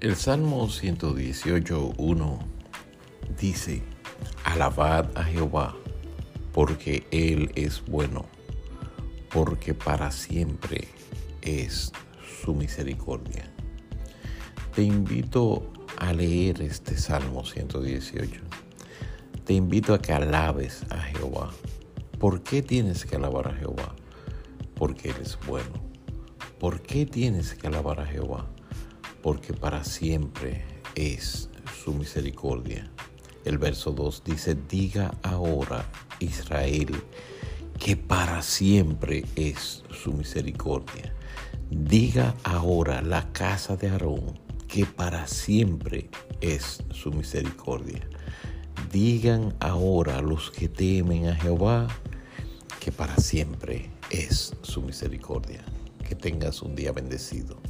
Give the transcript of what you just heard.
El Salmo 118.1 dice, Alabad a Jehová, porque Él es bueno, porque para siempre es su misericordia. Te invito a leer este Salmo 118. Te invito a que alabes a Jehová. ¿Por qué tienes que alabar a Jehová? Porque Él es bueno. ¿Por qué tienes que alabar a Jehová? Porque para siempre es su misericordia. El verso 2 dice, diga ahora Israel que para siempre es su misericordia. Diga ahora la casa de Aarón que para siempre es su misericordia. Digan ahora los que temen a Jehová que para siempre es su misericordia. Que tengas un día bendecido.